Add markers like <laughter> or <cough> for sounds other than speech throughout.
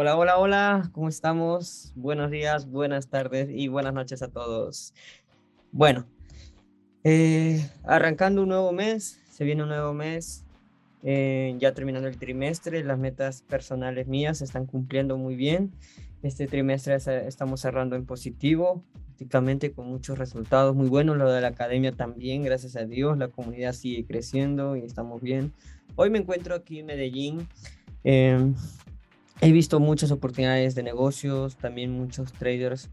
Hola, hola, hola, ¿cómo estamos? Buenos días, buenas tardes y buenas noches a todos. Bueno, eh, arrancando un nuevo mes, se viene un nuevo mes, eh, ya terminando el trimestre, las metas personales mías se están cumpliendo muy bien. Este trimestre estamos cerrando en positivo, prácticamente con muchos resultados muy buenos. Lo de la academia también, gracias a Dios, la comunidad sigue creciendo y estamos bien. Hoy me encuentro aquí en Medellín. Eh, He visto muchas oportunidades de negocios, también muchos traders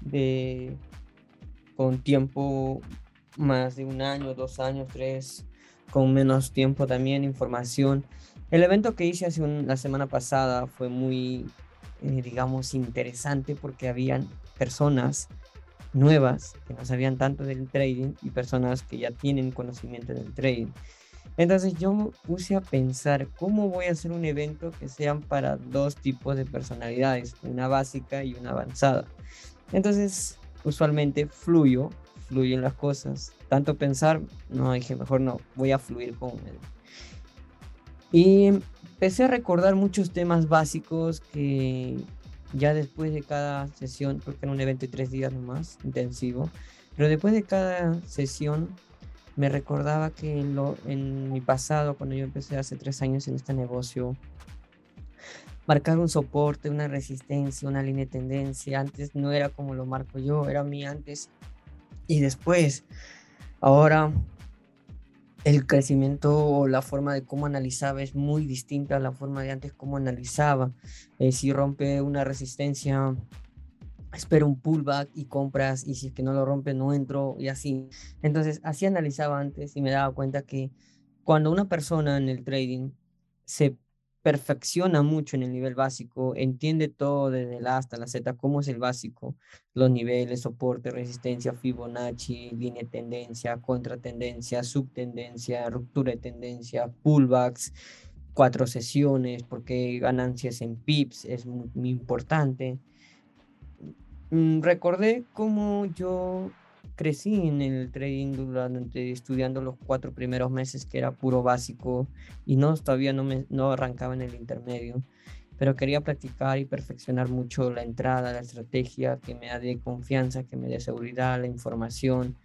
de, con tiempo más de un año, dos años, tres, con menos tiempo también, información. El evento que hice hace la semana pasada fue muy, eh, digamos, interesante porque habían personas nuevas que no sabían tanto del trading y personas que ya tienen conocimiento del trading. Entonces yo me puse a pensar cómo voy a hacer un evento que sean para dos tipos de personalidades, una básica y una avanzada. Entonces, usualmente fluyo, fluyen las cosas. Tanto pensar, no, dije, mejor no, voy a fluir con él. Y empecé a recordar muchos temas básicos que ya después de cada sesión, porque era un evento de tres días nomás, intensivo, pero después de cada sesión me recordaba que lo, en mi pasado, cuando yo empecé hace tres años en este negocio, marcar un soporte, una resistencia, una línea de tendencia, antes no era como lo marco yo, era mi antes y después. Ahora el crecimiento o la forma de cómo analizaba es muy distinta a la forma de antes cómo analizaba. Eh, si rompe una resistencia espero un pullback y compras y si es que no lo rompe no entro y así. Entonces así analizaba antes y me daba cuenta que cuando una persona en el trading se perfecciona mucho en el nivel básico, entiende todo desde la A hasta la Z, cómo es el básico, los niveles, soporte, resistencia, Fibonacci, línea de tendencia, contratendencia, subtendencia, ruptura de tendencia, pullbacks, cuatro sesiones, porque ganancias en pips es muy importante. Mm, recordé cómo yo crecí en el trading durante estudiando los cuatro primeros meses que era puro básico y no todavía no me no arrancaba en el intermedio pero quería practicar y perfeccionar mucho la entrada la estrategia que me dé confianza que me dé seguridad la información.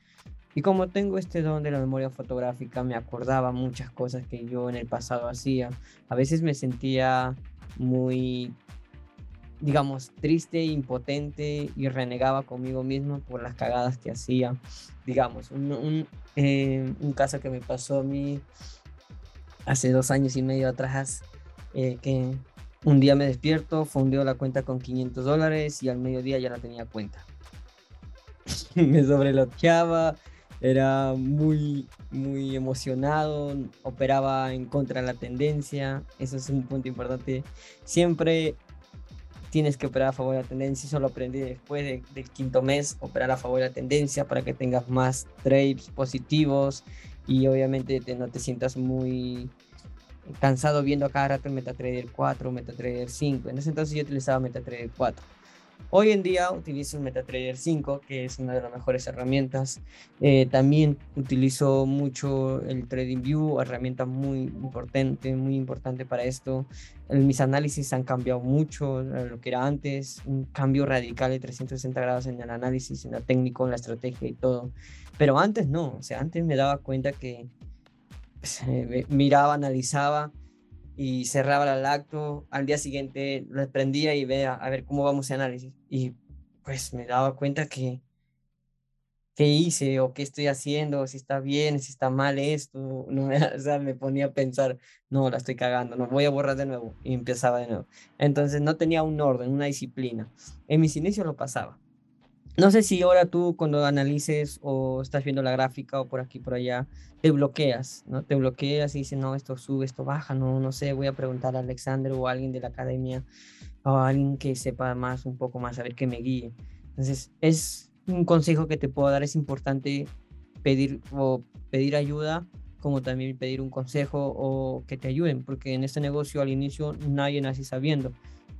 Y como tengo este don de la memoria fotográfica me acordaba muchas cosas que yo en el pasado hacía. A veces me sentía muy digamos, triste, impotente y renegaba conmigo mismo por las cagadas que hacía. Digamos, un, eh, un, caso que me pasó a mí hace dos años y medio atrás, eh, que un día me despierto, fundeo la cuenta con 500 dólares y al mediodía ya la tenía cuenta. <laughs> me sobreloteaba, era muy, muy emocionado, operaba en contra de la tendencia, eso es un punto importante. Siempre tienes que operar a favor de la tendencia. Solo aprendí después del quinto mes operar a favor de la tendencia para que tengas más trades positivos y obviamente no te sientas muy cansado viendo a cada rato el MetaTrader 4, MetaTrader 5. En ese entonces yo utilizaba MetaTrader 4. Hoy en día utilizo MetaTrader 5, que es una de las mejores herramientas. Eh, también utilizo mucho el TradingView, herramienta muy importante, muy importante para esto. mis análisis han cambiado mucho lo que era antes, un cambio radical de 360 grados en el análisis, en el técnico, en la estrategia y todo. Pero antes no, o sea, antes me daba cuenta que pues, eh, miraba, analizaba y cerraba el acto. Al día siguiente lo prendía y veía a ver cómo vamos a análisis. Y pues me daba cuenta que qué hice o qué estoy haciendo, si está bien, si está mal esto. <laughs> No o sea, me ponía a pensar, no, la estoy cagando, no voy a borrar de nuevo. Y empezaba de nuevo. Entonces no tenía un orden, una disciplina. En mis inicios lo pasaba. No sé si ahora tú cuando analices o estás viendo la gráfica o por aquí por allá, te bloqueas, ¿no? Te bloqueas y dices, no, esto sube, esto baja, no, no sé, voy a preguntar a Alexander o a alguien de la academia o a alguien que sepa más, un poco más, a ver que me guíe. Entonces, es un consejo que te puedo dar, es importante pedir o pedir ayuda como también pedir un consejo o que te ayuden, porque en este negocio al inicio nadie nace sabiendo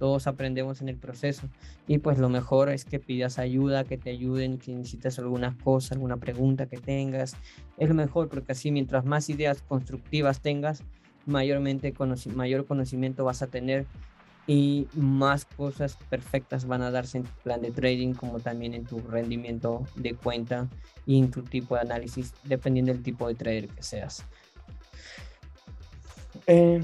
todos aprendemos en el proceso. Y pues lo mejor es que pidas ayuda, que te ayuden, que necesites alguna cosa, alguna pregunta que tengas. Es lo mejor porque así mientras más ideas constructivas tengas, mayormente mayor conocimiento vas a tener y más cosas perfectas van a darse en tu plan de trading como también en tu rendimiento de cuenta y en tu tipo de análisis dependiendo del tipo de trader que seas. Eh,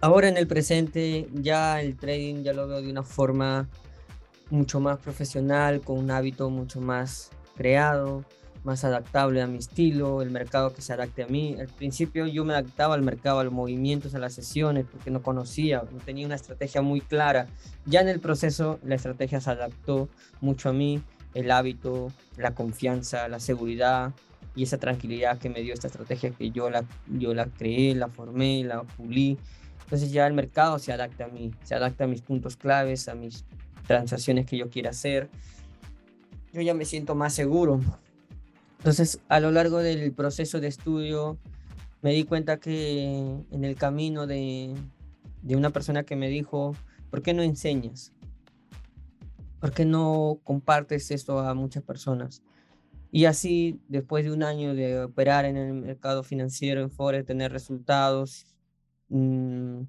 ahora en el presente ya el trading ya lo veo de una forma mucho más profesional, con un hábito mucho más creado, más adaptable a mi estilo, el mercado que se adapte a mí. Al principio yo me adaptaba al mercado, a los movimientos, a las sesiones, porque no conocía, no tenía una estrategia muy clara. Ya en el proceso la estrategia se adaptó mucho a mí, el hábito, la confianza, la seguridad y esa tranquilidad que me dio esta estrategia que yo la, yo la creé, la formé, la pulí. Entonces ya el mercado se adapta a mí, se adapta a mis puntos claves, a mis transacciones que yo quiera hacer. Yo ya me siento más seguro, entonces, a lo largo del proceso de estudio, me di cuenta que en el camino de, una persona que me dijo, ¿por qué no enseñas? ¿Por qué no compartes esto a muchas personas? Y así, después de un año de operar en el mercado financiero en Forex, tener resultados, mm,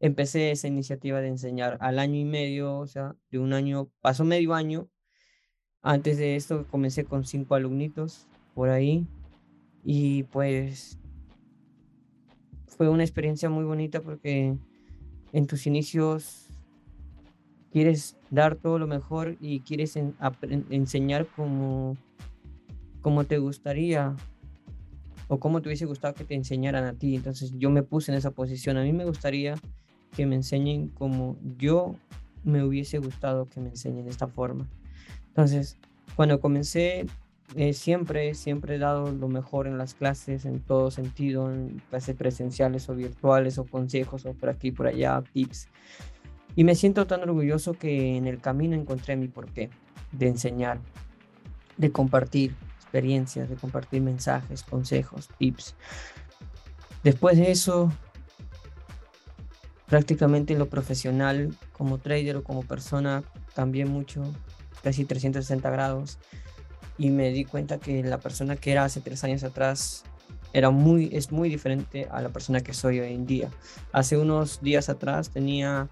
empecé esa iniciativa de enseñar al año y medio, o sea, de un año, pasó medio año. Antes de esto comencé con cinco alumnitos por ahí y pues fue una experiencia muy bonita porque en tus inicios quieres dar todo lo mejor y quieres enseñar como, como te gustaría o como te hubiese gustado que te enseñaran a ti. Entonces yo me puse en esa posición. A mí me gustaría que me enseñen como yo me hubiese gustado que me enseñen de esta forma. Entonces, cuando comencé, eh, siempre, siempre he dado lo mejor en las clases, en todo sentido, en clases presenciales o virtuales, o consejos, o por aquí, por allá, tips. Y me siento tan orgulloso que en el camino encontré mi porqué de enseñar, de compartir experiencias, de compartir mensajes, consejos, tips. Después de eso, prácticamente en lo profesional, como trader o como persona, cambié mucho casi 360 grados y me di cuenta que la persona que era hace tres años atrás era muy, es muy diferente a la persona que soy hoy en día. Hace unos días atrás tenía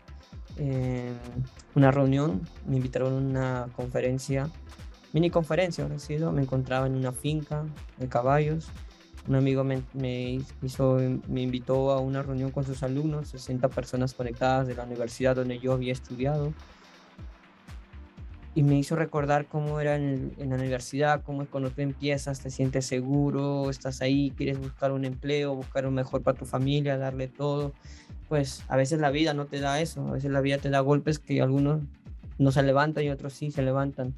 eh, una reunión, me invitaron a una conferencia, mini conferencia ahora sido, me encontraba en una finca de caballos. Un amigo me, me, hizo, me invitó a una reunión con sus alumnos, 60 personas conectadas de la universidad donde yo había estudiado y me hizo recordar cómo era en, la universidad, cómo es cuando tú empiezas, te sientes seguro, estás ahí, quieres buscar un empleo, buscar un mejor para tu familia, darle todo. Pues a veces la vida no te da eso, a veces la vida te da golpes que algunos no se levantan y otros sí se levantan.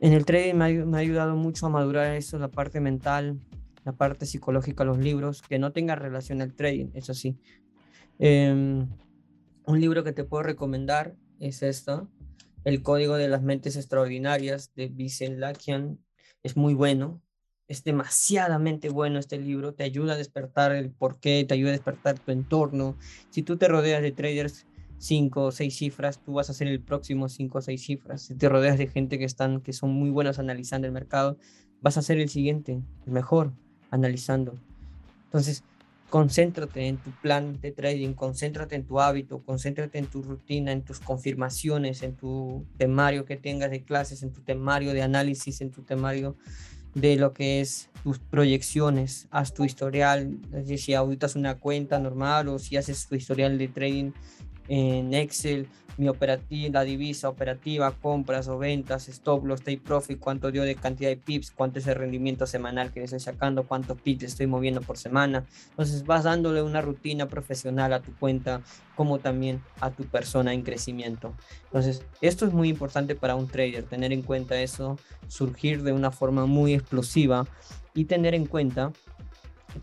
En el trading me ha, ayudado mucho a madurar eso, la parte mental, la parte psicológica, los libros, que no tenga relación al trading, eso sí. Em, un libro que te puedo recomendar es esto, el Código de las Mentes Extraordinarias de Vincent Lakian es muy bueno. Es demasiadamente bueno este libro. Te ayuda a despertar el porqué, te ayuda a despertar tu entorno. Si tú te rodeas de traders cinco o seis cifras, tú vas a ser el próximo cinco o seis cifras. Si te rodeas de gente que, están, que son muy buenos analizando el mercado, vas a ser el siguiente, el mejor analizando. Entonces, concéntrate en tu plan de trading, concéntrate en tu hábito, concéntrate en tu rutina, en tus confirmaciones, en tu temario que tengas de clases, en tu temario de análisis, en tu temario de lo que es tus proyecciones, haz tu historial, es decir, si auditas una cuenta normal o si haces tu historial de trading en Excel, mi operativa, la divisa operativa, compras o ventas, stop loss, take profit, cuánto dio de cantidad de pips, cuánto es el rendimiento semanal que estoy sacando, cuántos pips estoy moviendo por semana. Entonces vas dándole una rutina profesional a tu cuenta como también a tu persona en crecimiento. Entonces, esto es muy importante para un trader, tener en cuenta eso, surgir de una forma muy explosiva y tener en cuenta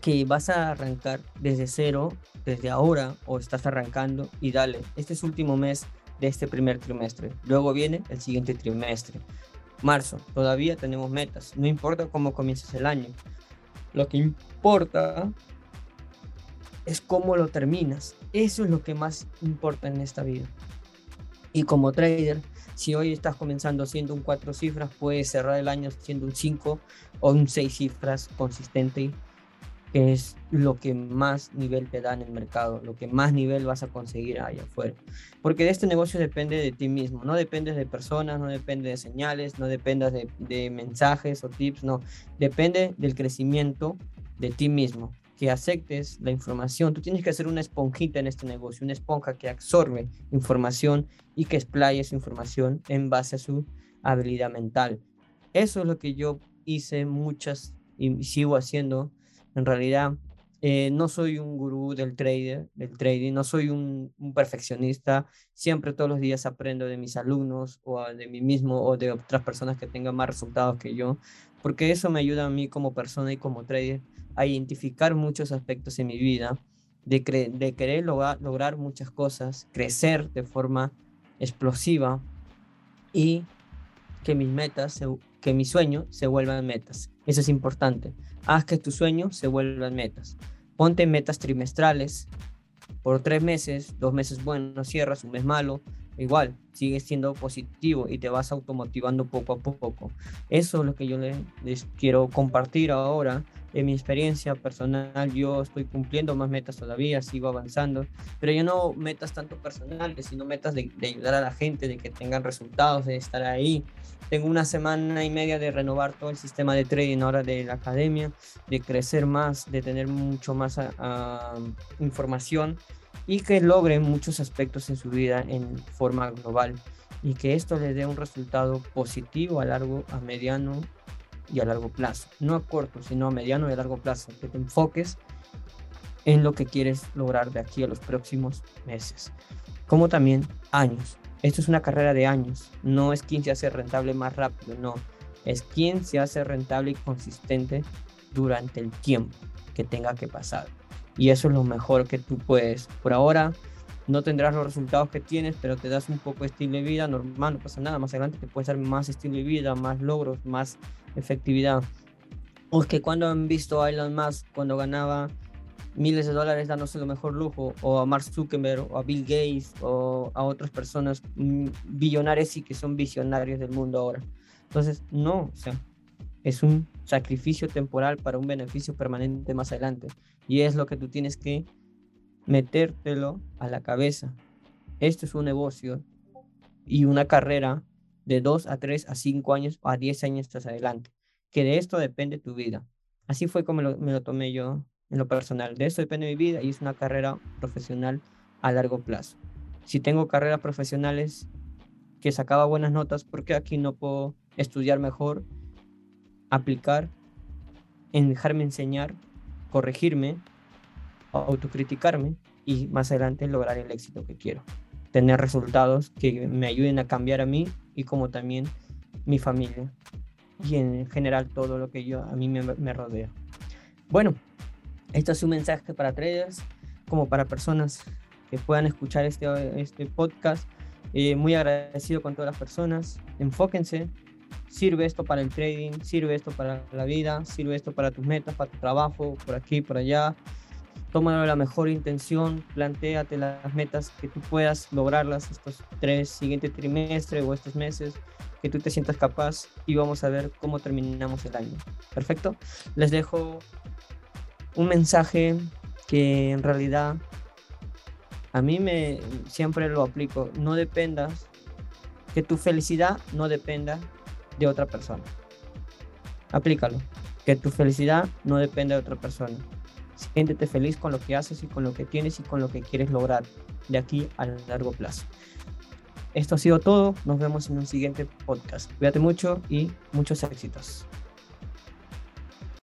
que vas a arrancar desde cero, desde ahora, o estás arrancando y dale, este es último mes de este primer trimestre. Luego viene el siguiente trimestre. Marzo, todavía tenemos metas. No importa cómo comiences el año. Lo que importa es cómo lo terminas. Eso es lo que más importa en esta vida. Y como trader, si hoy estás comenzando siendo un cuatro cifras, puedes cerrar el año siendo un 5 o un 6 cifras consistente que es lo que más nivel te da en el mercado, lo que más nivel vas a conseguir allá afuera. Porque de este negocio depende de ti mismo, no depende de personas, no depende de señales, no depende de, mensajes o tips, no, depende del crecimiento de ti mismo, que aceptes la información. Tú tienes que hacer una esponjita en este negocio, una esponja que absorbe información y que explaye esa información en base a su habilidad mental. Eso es lo que yo hice muchas y sigo haciendo en realidad, eh, no soy un gurú del trader, del trading, no soy un, perfeccionista. Siempre todos los días aprendo de mis alumnos o de mí mismo o de otras personas que tengan más resultados que yo, porque eso me ayuda a mí como persona y como trader a identificar muchos aspectos en mi vida, de, de querer lograr, lograr muchas cosas, crecer de forma explosiva y que mis metas, que mis sueños se vuelvan metas. Eso es importante. Haz que tus sueños se vuelvan metas. Ponte metas trimestrales por tres meses, dos meses buenos, cierras, un mes malo, igual, sigues siendo positivo y te vas automotivando poco a poco. Eso es lo que yo les, quiero compartir ahora. En mi experiencia personal, yo estoy cumpliendo más metas todavía, sigo avanzando, pero yo no metas tanto personales, sino metas de, de ayudar a la gente, de que tengan resultados, de estar ahí, tengo una semana y media de renovar todo el sistema de trading ahora de la academia, de crecer más, de tener mucho más ah, ah, información y que logren muchos aspectos en su vida en forma global y que esto le dé un resultado positivo a largo, a mediano y a largo plazo. No a corto, sino a mediano y a largo plazo. Que te enfoques en lo que quieres lograr de aquí a los próximos meses, como también años. Esto es una carrera de años, no es quien se hace rentable más rápido, no, es quien se hace rentable y consistente durante el tiempo que tenga que pasar. Y eso es lo mejor que tú puedes. Por ahora no tendrás los resultados que tienes, pero te das un poco de estilo de vida normal, no pasa nada. Más adelante te puedes dar más estilo de vida, más logros, más efectividad. O es que cuando han visto a Elon Musk cuando ganaba miles de dólares dándose lo mejor lujo, o a Mark Zuckerberg, o a Bill Gates, o a otras personas mm, billonarias y que son visionarios del mundo ahora. Entonces, no, o sea, es un sacrificio temporal para un beneficio permanente más adelante. Y es lo que tú tienes que metértelo a la cabeza. Esto es un negocio y una carrera de 2 a 3 a 5 años a 10 años tras adelante. Que de esto depende tu vida. Así fue como me lo tomé yo en lo personal. De eso depende mi vida y es una carrera profesional a largo plazo. Si tengo carreras profesionales que sacaba buenas notas, ¿por qué aquí no puedo estudiar mejor, aplicar, en dejarme enseñar, corregirme, autocriticarme y más adelante lograr el éxito que quiero? Tener resultados que me ayuden a cambiar a mí y como también mi familia y en general todo lo que yo a mí me, me rodea. Bueno, esto es un mensaje para traders como para personas que puedan escuchar este, este podcast. Eh, muy agradecido con todas las personas. Enfóquense. Sirve esto para el trading, sirve esto para la vida, sirve esto para tus metas, para tu trabajo, por aquí, por allá. Tómalo la mejor intención, planteate las metas que tú puedas lograrlas estos tres siguientes trimestres o estos meses, que tú te sientas capaz y vamos a ver cómo terminamos el año. Perfecto. Les dejo un mensaje que en realidad a mí me siempre lo aplico. No dependas, que tu felicidad no dependa de otra persona. Aplícalo. Que tu felicidad no dependa de otra persona. Siéntete feliz con lo que haces y con lo que tienes y con lo que quieres lograr de aquí a largo plazo. Esto ha sido todo. Nos vemos en un siguiente podcast. Cuídate mucho y muchos éxitos.